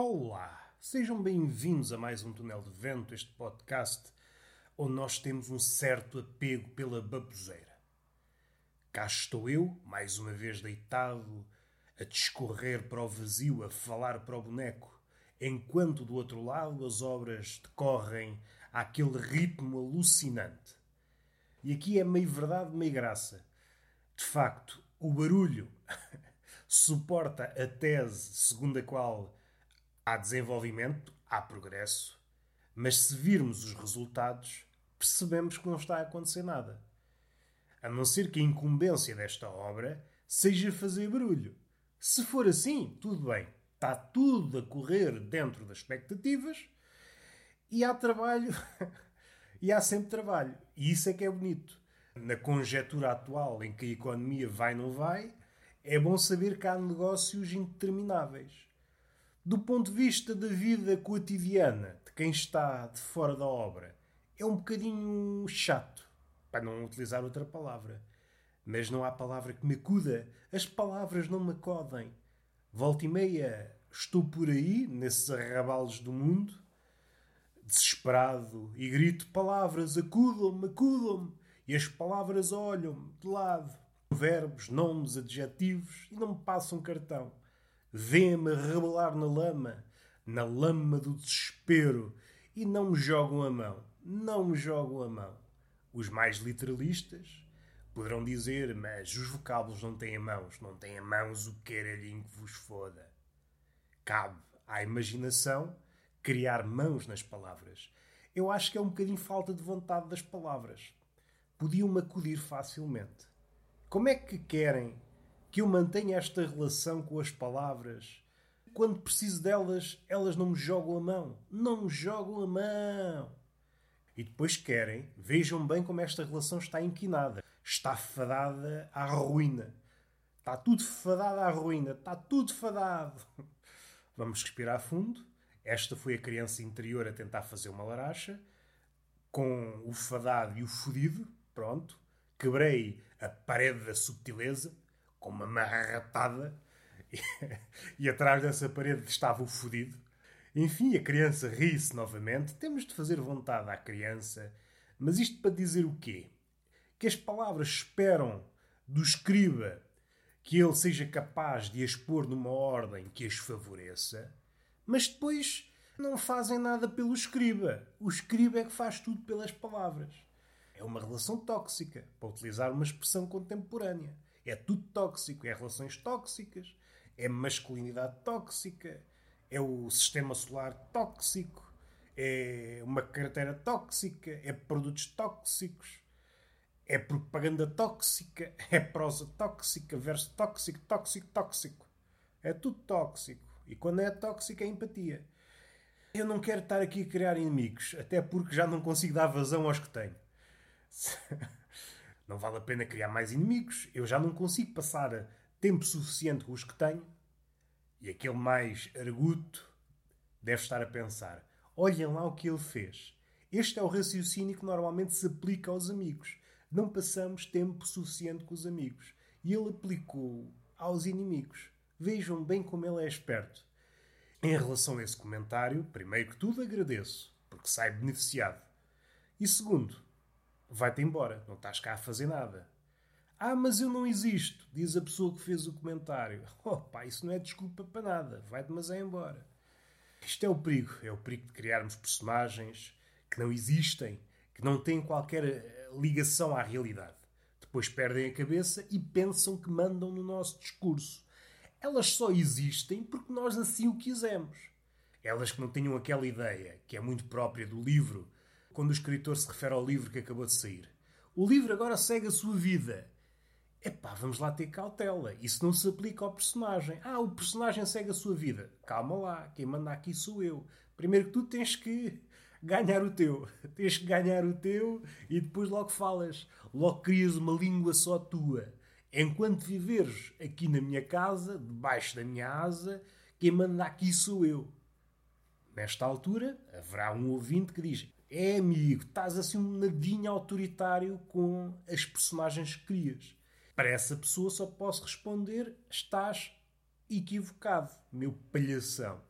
Olá, sejam bem-vindos a mais um Túnel de Vento, este podcast onde nós temos um certo apego pela baboseira. Cá estou eu, mais uma vez deitado, a discorrer para o vazio, a falar para o boneco, enquanto do outro lado as obras decorrem àquele ritmo alucinante. E aqui é meio verdade, meio graça. De facto, o barulho suporta a tese segundo a qual há desenvolvimento, há progresso, mas se virmos os resultados, percebemos que não está a acontecer nada. A não ser que a incumbência desta obra seja fazer barulho. Se for assim, tudo bem. Está tudo a correr dentro das expectativas e há trabalho. e há sempre trabalho. E isso é que é bonito. Na conjetura atual em que a economia vai ou não vai, é bom saber que há negócios intermináveis do ponto de vista da vida cotidiana de quem está de fora da obra, é um bocadinho chato, para não utilizar outra palavra. Mas não há palavra que me acuda, as palavras não me acodem. Volta e meia estou por aí, nesses arrabalos do mundo, desesperado, e grito palavras, acudam-me, acudam-me, e as palavras olham-me de lado, verbos, nomes, adjetivos, e não me passam cartão. Vê-me rebelar na lama, na lama do desespero, e não me jogam a mão, não me jogam a mão. Os mais literalistas poderão dizer, mas os vocábulos não têm mãos, não têm mãos o caralhinho que vos foda. Cabe à imaginação criar mãos nas palavras. Eu acho que é um bocadinho falta de vontade das palavras. Podiam-me acudir facilmente. Como é que querem que eu mantenha esta relação com as palavras. Quando preciso delas, elas não me jogam a mão. Não me jogam a mão. E depois querem, vejam bem como esta relação está inquinada. Está fadada à ruína. Está tudo fadado à ruína. Está tudo fadado. Vamos respirar fundo. Esta foi a criança interior a tentar fazer uma laracha. Com o fadado e o fodido. Pronto. Quebrei a parede da subtileza com uma marratada, e, e atrás dessa parede estava o fodido. Enfim, a criança ri-se novamente. Temos de fazer vontade à criança. Mas isto para dizer o quê? Que as palavras esperam do escriba que ele seja capaz de as pôr numa ordem que as favoreça, mas depois não fazem nada pelo escriba. O escriba é que faz tudo pelas palavras. É uma relação tóxica, para utilizar uma expressão contemporânea. É tudo tóxico. É relações tóxicas, é masculinidade tóxica, é o sistema solar tóxico, é uma carteira tóxica, é produtos tóxicos, é propaganda tóxica, é prosa tóxica, verso tóxico, tóxico, tóxico. É tudo tóxico. E quando é tóxico é empatia. Eu não quero estar aqui a criar inimigos, até porque já não consigo dar vazão aos que tenho. Não vale a pena criar mais inimigos. Eu já não consigo passar tempo suficiente com os que tenho. E aquele mais arguto deve estar a pensar: olhem lá o que ele fez. Este é o raciocínio que normalmente se aplica aos amigos. Não passamos tempo suficiente com os amigos. E ele aplicou aos inimigos. Vejam bem como ele é esperto. Em relação a esse comentário, primeiro que tudo agradeço, porque sai beneficiado. E segundo, vai-te embora, não estás cá a fazer nada. Ah, mas eu não existo, diz a pessoa que fez o comentário. Oh pá, isso não é desculpa para nada, vai-te mas é embora. Isto é o perigo, é o perigo de criarmos personagens que não existem, que não têm qualquer eh, ligação à realidade. Depois perdem a cabeça e pensam que mandam no nosso discurso. Elas só existem porque nós assim o quisemos. Elas que não tenham aquela ideia, que é muito própria do livro quando o escritor se refere ao livro que acabou de sair. O livro agora segue a sua vida. Epá, vamos lá ter cautela. Isso não se aplica ao personagem. Ah, o personagem segue a sua vida. Calma lá, quem manda aqui sou eu. Primeiro que tu tens que ganhar o teu. Tens que ganhar o teu e depois logo falas. Logo crias uma língua só tua. Enquanto viveres aqui na minha casa, debaixo da minha asa, quem manda aqui sou eu. Nesta altura, haverá um ouvinte que diz: é amigo, estás assim um nadinho autoritário com as personagens que crias. Para essa pessoa só posso responder: estás equivocado, meu palhação.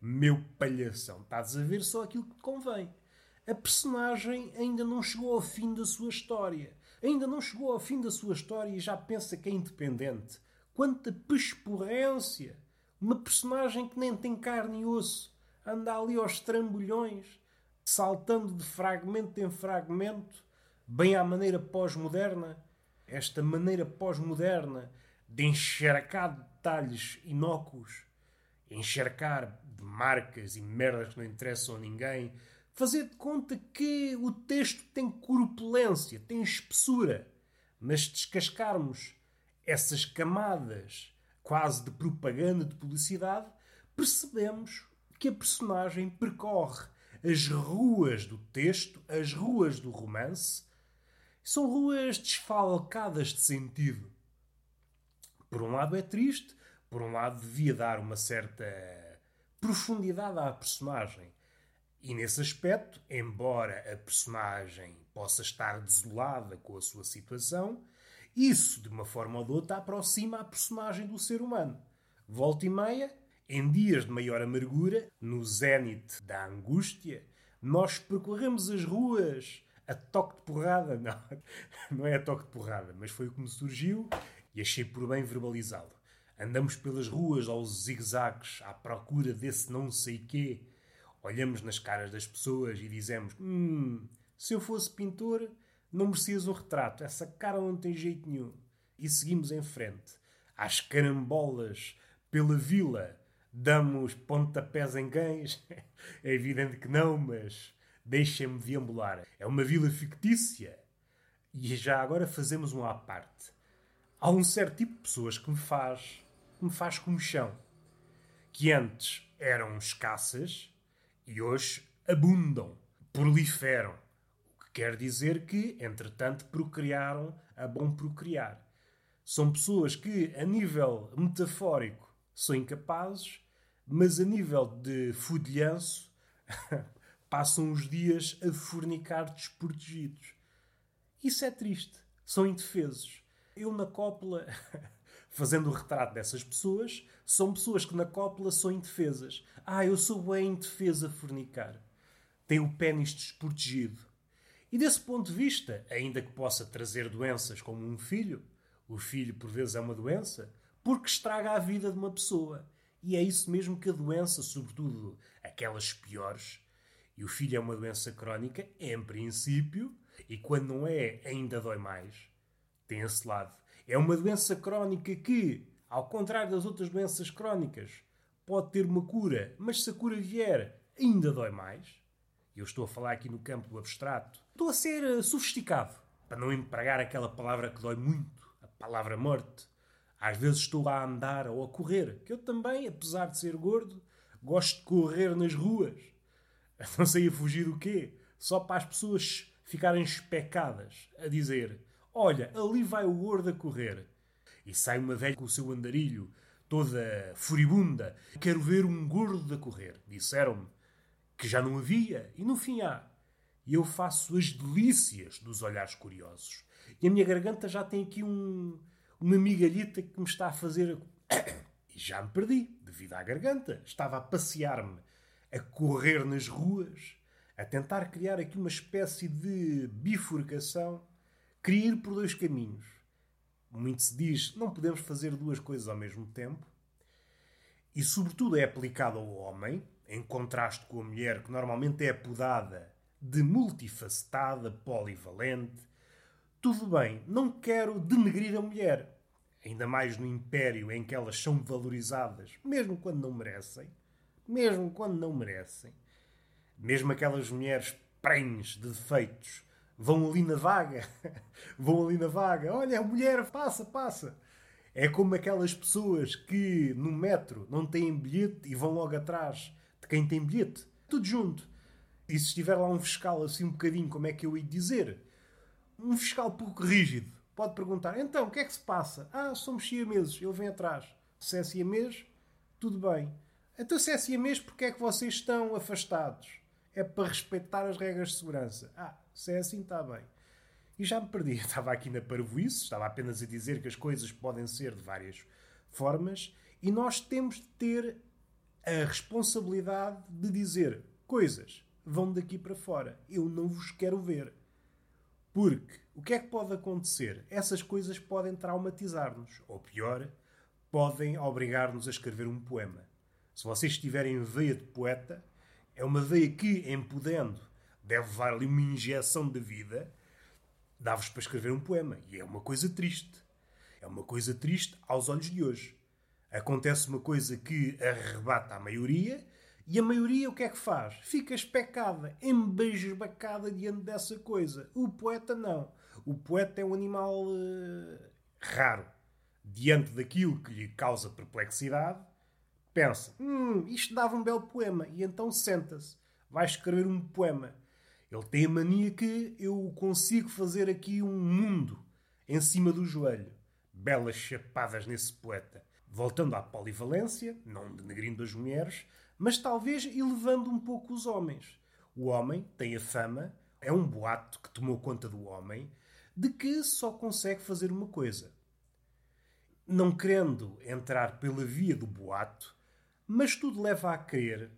Meu palhação, estás a ver só aquilo que te convém. A personagem ainda não chegou ao fim da sua história. Ainda não chegou ao fim da sua história e já pensa que é independente. Quanta pesporrência! Uma personagem que nem tem carne e osso. Anda ali aos trambolhões, saltando de fragmento em fragmento, bem à maneira pós-moderna. Esta maneira pós-moderna de encharcar detalhes inócuos, encharcar de marcas e merdas que não interessam a ninguém, fazer de conta que o texto tem corpulência, tem espessura, mas descascarmos essas camadas quase de propaganda, de publicidade, percebemos que a personagem percorre as ruas do texto, as ruas do romance, são ruas desfalcadas de sentido. Por um lado é triste, por um lado devia dar uma certa profundidade à personagem. E nesse aspecto, embora a personagem possa estar desolada com a sua situação, isso, de uma forma ou de outra, aproxima a personagem do ser humano. Volta e meia, em dias de maior amargura, no zénite da angústia, nós percorremos as ruas a toque de porrada. Não, não é a toque de porrada, mas foi o que me surgiu e achei por bem verbalizá-lo. Andamos pelas ruas aos zigzags à procura desse não sei quê. Olhamos nas caras das pessoas e dizemos: Hum, se eu fosse pintor, não merecias um retrato. Essa cara não tem jeito nenhum. E seguimos em frente. Às carambolas, pela vila, damos pontapés em cães. é evidente que não, mas deixem-me deambular. É uma vila fictícia. E já agora fazemos um à parte. Há um certo tipo de pessoas que me faz me faz comichão. Que antes eram escassas e hoje abundam, proliferam. O que quer dizer que, entretanto, procriaram a bom procriar. São pessoas que, a nível metafórico, são incapazes, mas a nível de fudilhanço, passam os dias a fornicar desprotegidos. Isso é triste. São indefesos. Eu, na cópula, fazendo o retrato dessas pessoas, são pessoas que na cópula são indefesas. Ah, eu sou bem indefesa a fornicar. Tem o pênis desprotegido. E desse ponto de vista, ainda que possa trazer doenças como um filho, o filho por vezes é uma doença, porque estraga a vida de uma pessoa. E é isso mesmo que a doença, sobretudo aquelas piores, e o filho é uma doença crónica, em princípio, e quando não é, ainda dói mais. Tem esse lado. É uma doença crónica que, ao contrário das outras doenças crónicas, pode ter uma cura, mas se a cura vier, ainda dói mais. Eu estou a falar aqui no campo do abstrato. Estou a ser uh, sofisticado, para não empregar aquela palavra que dói muito, a palavra morte. Às vezes estou a andar ou a correr, que eu também, apesar de ser gordo, gosto de correr nas ruas. Não sei a fugir do quê? Só para as pessoas ficarem especadas, a dizer Olha, ali vai o gordo a correr. E sai uma velha com o seu andarilho, toda furibunda. Quero ver um gordo a correr. Disseram-me que já não havia, e no fim há. E eu faço as delícias dos olhares curiosos. E a minha garganta já tem aqui um, uma migalhita que me está a fazer. E já me perdi, devido à garganta. Estava a passear-me, a correr nas ruas, a tentar criar aqui uma espécie de bifurcação Queria ir por dois caminhos. Muito se diz, não podemos fazer duas coisas ao mesmo tempo. E, sobretudo, é aplicado ao homem, em contraste com a mulher, que normalmente é apodada de multifacetada, polivalente. Tudo bem, não quero denegrir a mulher, ainda mais no império em que elas são valorizadas, mesmo quando não merecem. Mesmo quando não merecem. Mesmo aquelas mulheres prenhes de defeitos vão ali na vaga, vão ali na vaga, olha, a mulher passa, passa. É como aquelas pessoas que no metro não têm bilhete e vão logo atrás de quem tem bilhete. Tudo junto. E se estiver lá um fiscal assim um bocadinho, como é que eu ia dizer? Um fiscal pouco rígido. Pode perguntar, então, o que é que se passa? Ah, somos siameses, ele vem atrás. Se é siamês, tudo bem. Então se é siamês, porque é que vocês estão afastados? É para respeitar as regras de segurança. Ah, se é assim, está bem. E já me perdi. Estava aqui na parvoíce, estava apenas a dizer que as coisas podem ser de várias formas e nós temos de ter a responsabilidade de dizer coisas vão daqui para fora. Eu não vos quero ver. Porque o que é que pode acontecer? Essas coisas podem traumatizar-nos. Ou pior, podem obrigar-nos a escrever um poema. Se vocês tiverem veia de poeta, é uma veia que, em podendo, deve levar ali uma injeção de vida, dá-vos para escrever um poema. E é uma coisa triste. É uma coisa triste aos olhos de hoje. Acontece uma coisa que arrebata a maioria e a maioria o que é que faz? Fica especada, embasbacada diante dessa coisa. O poeta não. O poeta é um animal uh, raro. Diante daquilo que lhe causa perplexidade, pensa: hum, isto dava um belo poema. E então senta-se, vai escrever um poema. Ele tem a mania que eu consigo fazer aqui um mundo em cima do joelho. Belas chapadas nesse poeta. Voltando à polivalência, não denegrindo as mulheres, mas talvez elevando um pouco os homens. O homem tem a fama, é um boato que tomou conta do homem, de que só consegue fazer uma coisa. Não querendo entrar pela via do boato, mas tudo leva a crer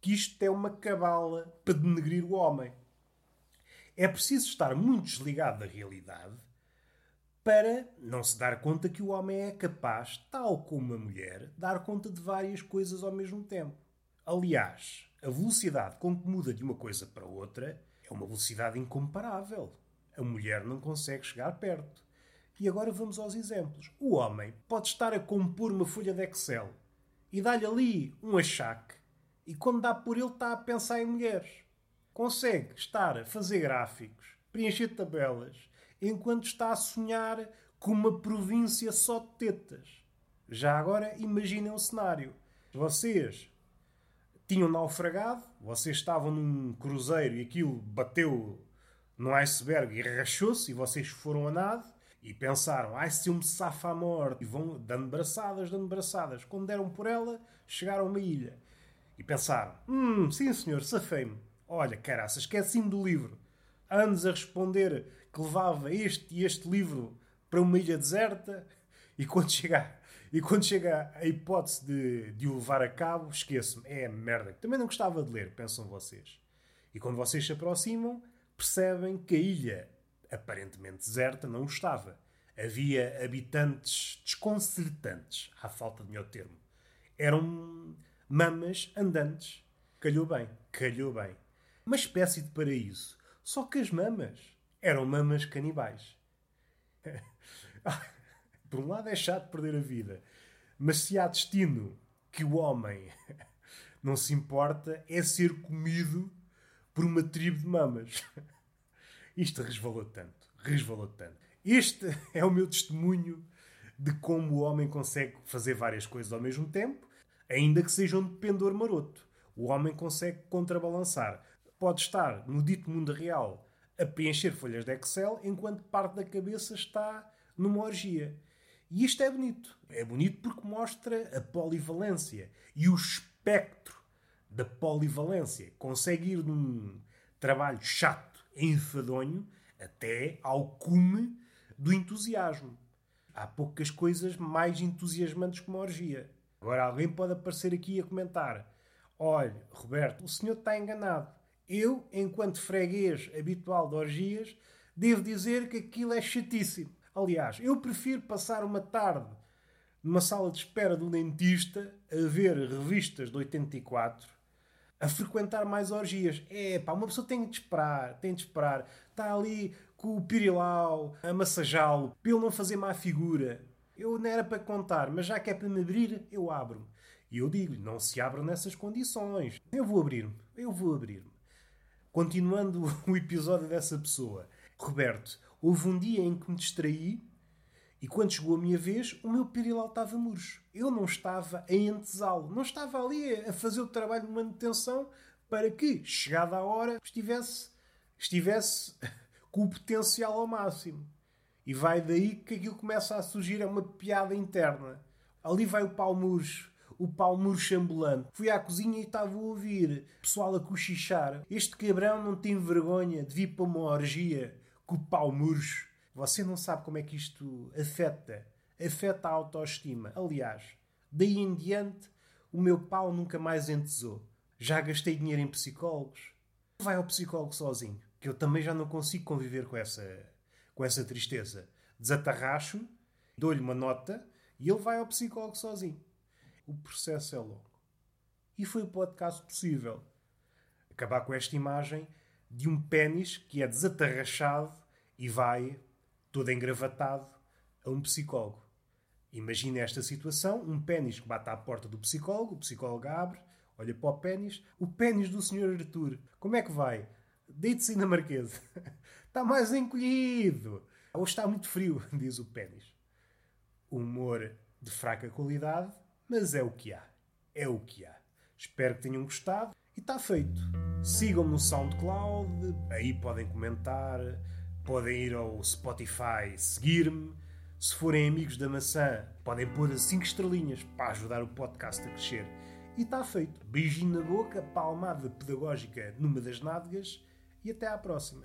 que isto é uma cabala para denegrir o homem. É preciso estar muito desligado da realidade para não se dar conta que o homem é capaz, tal como a mulher, dar conta de várias coisas ao mesmo tempo. Aliás, a velocidade com que muda de uma coisa para outra é uma velocidade incomparável. A mulher não consegue chegar perto. E agora vamos aos exemplos. O homem pode estar a compor uma folha de Excel e dá-lhe ali um achaque, e quando dá por ele está a pensar em mulheres. Consegue estar a fazer gráficos, preencher tabelas, enquanto está a sonhar com uma província só de tetas. Já agora imaginem um cenário. Vocês tinham naufragado, vocês estavam num cruzeiro e aquilo bateu no iceberg e rachou-se e vocês foram a nado e pensaram, ai se eu me safo à morte e vão dando braçadas, dando braçadas. Quando deram por ela, chegaram a uma ilha e pensaram, hum, sim senhor, safei-me. Olha, caraças, esqueci-me do livro. Anos a responder que levava este e este livro para uma ilha deserta e quando chegar e quando chega a hipótese de, de o levar a cabo, esqueço-me. É merda. Também não gostava de ler, pensam vocês. E quando vocês se aproximam, percebem que a ilha, aparentemente deserta, não estava. Havia habitantes desconcertantes, à falta de melhor termo. Eram mamas andantes. Calhou bem, calhou bem. Uma espécie de paraíso. Só que as mamas eram mamas canibais. Por um lado é chato perder a vida, mas se há destino que o homem não se importa, é ser comido por uma tribo de mamas. Isto resvalou tanto, resvalou tanto. Este é o meu testemunho de como o homem consegue fazer várias coisas ao mesmo tempo, ainda que sejam de pendor maroto. O homem consegue contrabalançar. Pode estar no dito mundo real a preencher folhas de Excel, enquanto parte da cabeça está numa orgia. E isto é bonito. É bonito porque mostra a polivalência e o espectro da polivalência. Consegue ir de um trabalho chato, enfadonho, até ao cume do entusiasmo. Há poucas coisas mais entusiasmantes que uma orgia. Agora alguém pode aparecer aqui a comentar: Olha, Roberto, o senhor está enganado. Eu, enquanto freguês habitual de orgias, devo dizer que aquilo é chatíssimo. Aliás, eu prefiro passar uma tarde numa sala de espera do dentista a ver revistas de 84, a frequentar mais orgias. É pá, uma pessoa tem de esperar, tem de esperar. Está ali com o pirilau a massajá-lo para ele não fazer má figura. Eu não era para contar, mas já que é para me abrir, eu abro-me. E eu digo-lhe, não se abra nessas condições. Eu vou abrir-me, eu vou abrir-me. Continuando o episódio dessa pessoa. Roberto, Houve um dia em que me distraí e quando chegou a minha vez, o meu pirilau estava murcho. Eu não estava a entesá-lo, não estava ali a fazer o trabalho de manutenção para que, chegada a hora, estivesse, estivesse com o potencial ao máximo. E vai daí que aquilo começa a surgir, é uma piada interna. Ali vai o pau murcho, o pau murcho ambulante. Fui à cozinha e estava a ouvir pessoal a cochichar. Este cabrão não tem vergonha de vir para uma orgia com o pau murcho. Você não sabe como é que isto afeta, afeta a autoestima. Aliás, daí em diante, O meu pau nunca mais entesou. Já gastei dinheiro em psicólogos. Vai ao psicólogo sozinho, que eu também já não consigo conviver com essa, com essa tristeza. Desatarracho, dou-lhe uma nota e ele vai ao psicólogo sozinho. O processo é longo. E foi o podcast possível. Acabar com esta imagem de um pênis que é desatarrachado e vai, todo engravatado, a um psicólogo. Imagina esta situação: um pênis que bate à porta do psicólogo, o psicólogo abre, olha para o pênis, o pênis do Sr. Arthur. Como é que vai? Deite-se na marquesa. está mais encolhido. Ou está muito frio, diz o pênis. Humor de fraca qualidade, mas é o que há. É o que há. Espero que tenham gostado e está feito. Sigam-me no SoundCloud, aí podem comentar, podem ir ao Spotify seguir-me. Se forem amigos da maçã, podem pôr as 5 estrelinhas para ajudar o podcast a crescer. E está feito. Beijinho na boca, palmada pedagógica numa das nádegas e até à próxima.